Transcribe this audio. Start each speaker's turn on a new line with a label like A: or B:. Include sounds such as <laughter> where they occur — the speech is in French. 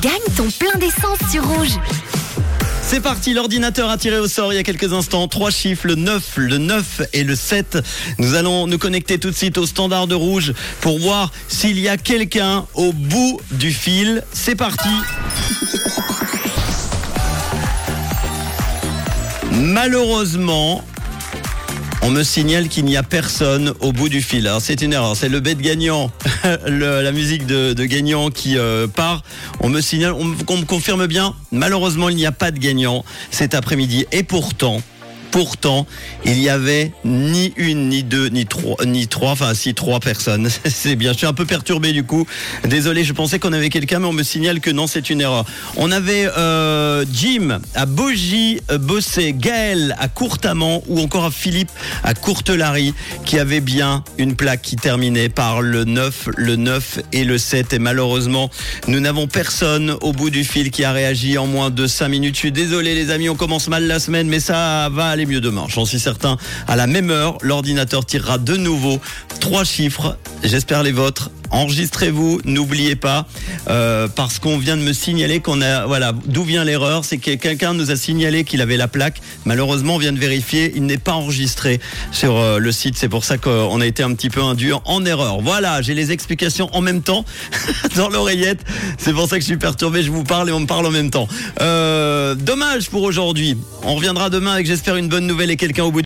A: Gagne ton plein d'essence sur Rouge.
B: C'est parti, l'ordinateur a tiré au sort il y a quelques instants. Trois chiffres, le 9, le 9 et le 7. Nous allons nous connecter tout de suite au standard de rouge pour voir s'il y a quelqu'un au bout du fil. C'est parti. Malheureusement, on me signale qu'il n'y a personne au bout du fil. Alors c'est une erreur, c'est le bête gagnant, <laughs> la musique de, gagnant qui euh, part. On me signale, on, me confirme bien, malheureusement il n'y a pas de gagnant cet après-midi. Et pourtant, pourtant, il y avait ni une, ni deux, ni trois, ni trois, enfin si trois personnes. <laughs> C'est bien, je suis un peu perturbé du coup. Désolé, je pensais qu'on avait quelqu'un, mais on me signale que non, c'est une erreur. On avait euh, Jim à Bogie, euh, Bossé, Gaël à Courtamont ou encore Philippe à Courtelary qui avait bien une plaque qui terminait par le 9, le 9 et le 7. Et malheureusement, nous n'avons personne au bout du fil qui a réagi en moins de 5 minutes. Je suis désolé les amis, on commence mal la semaine, mais ça va aller mieux demain. J'en suis certain. À la même heure, l'ordinateur tirera de nouveau trois chiffres. J'espère les vôtres. Enregistrez-vous, n'oubliez pas, euh, parce qu'on vient de me signaler qu'on a, voilà, d'où vient l'erreur, c'est que quelqu'un nous a signalé qu'il avait la plaque. Malheureusement, on vient de vérifier, il n'est pas enregistré sur euh, le site. C'est pour ça qu'on a été un petit peu induit en erreur. Voilà, j'ai les explications en même temps <laughs> dans l'oreillette. C'est pour ça que je suis perturbé. Je vous parle et on me parle en même temps. Euh, dommage pour aujourd'hui. On reviendra demain avec, j'espère, une bonne nouvelle et quelqu'un au bout.